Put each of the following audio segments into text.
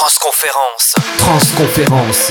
Transconférence. Transconférence.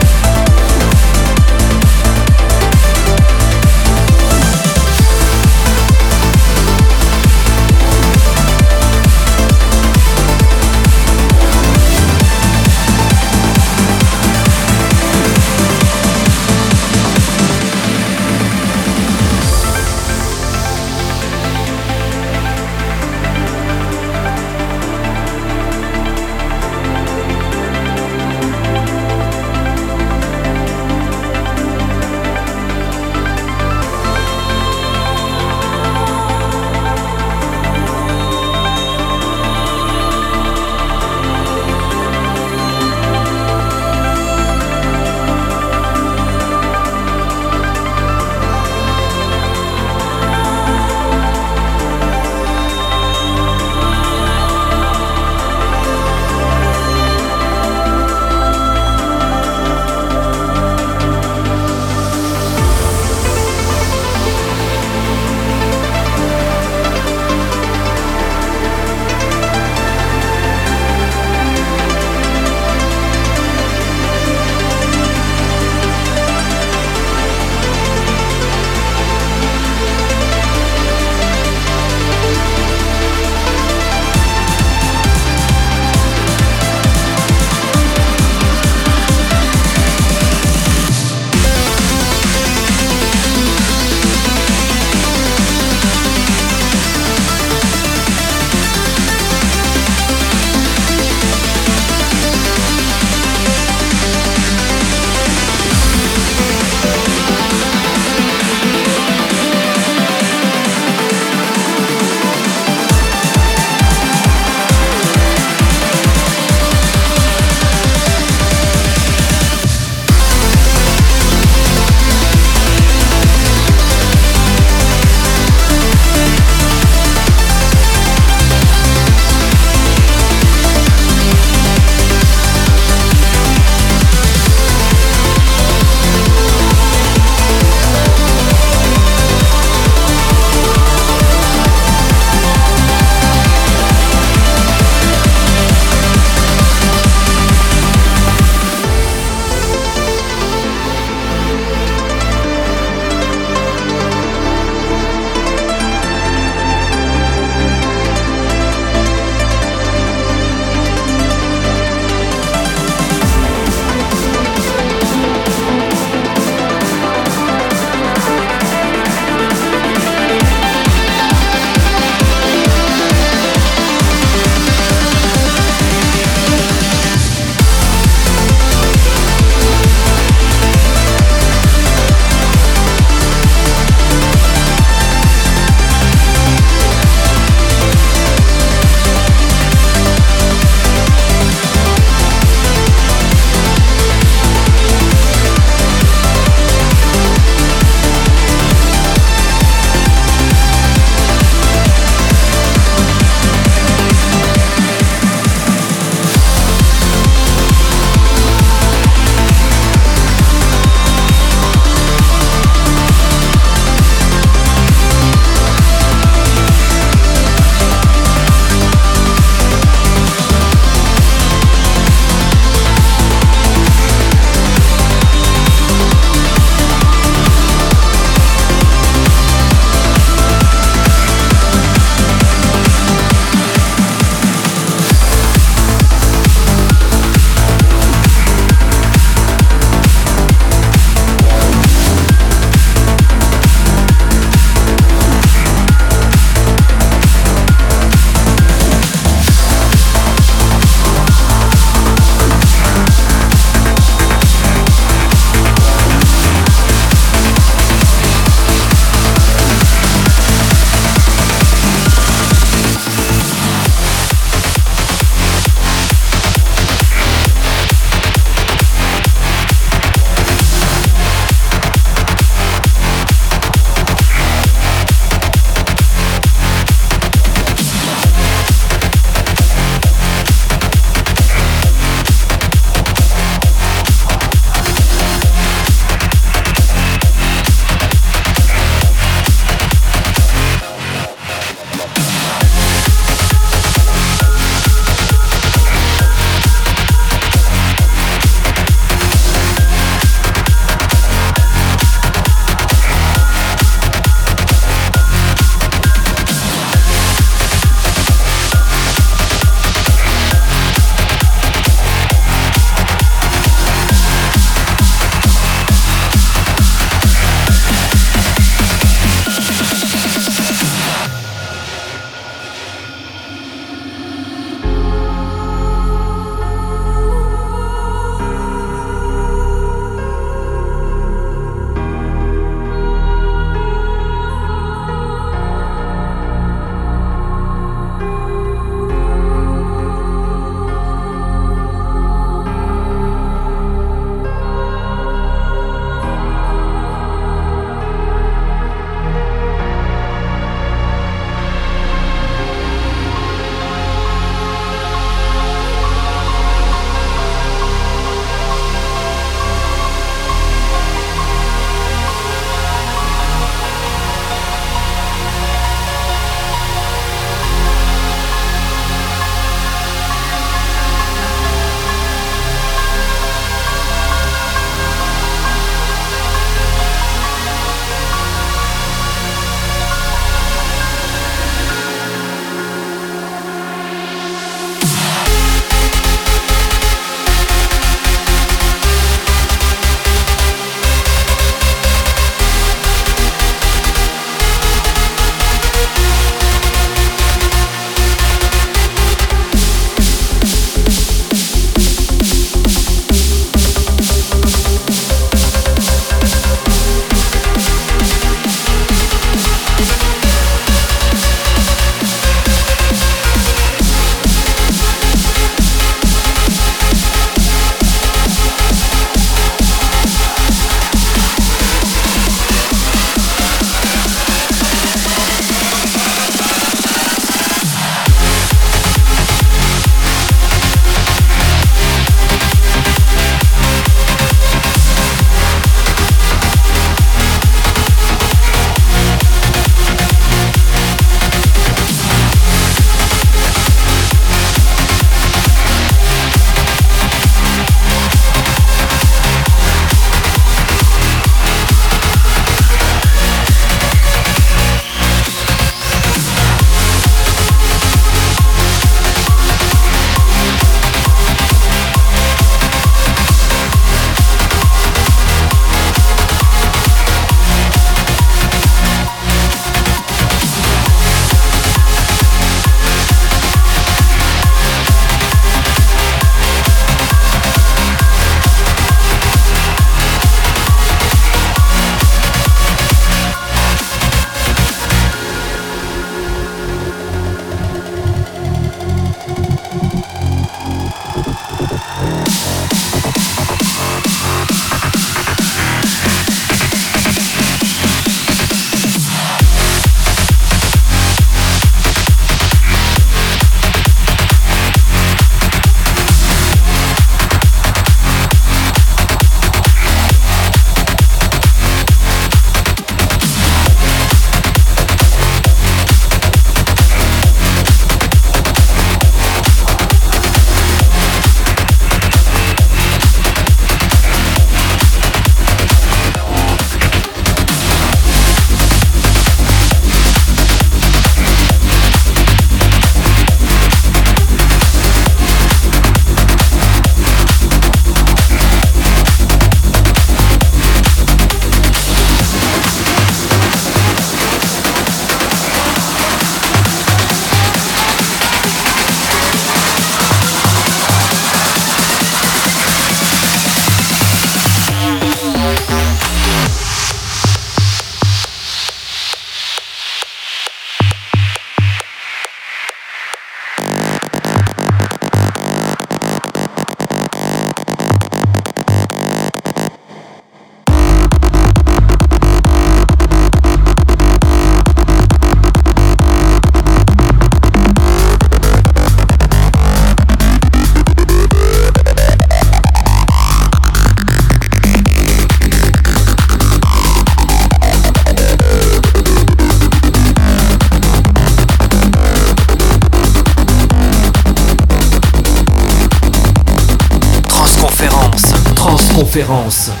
Transconférence.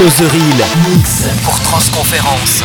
Closeril Mix pour Transconférence.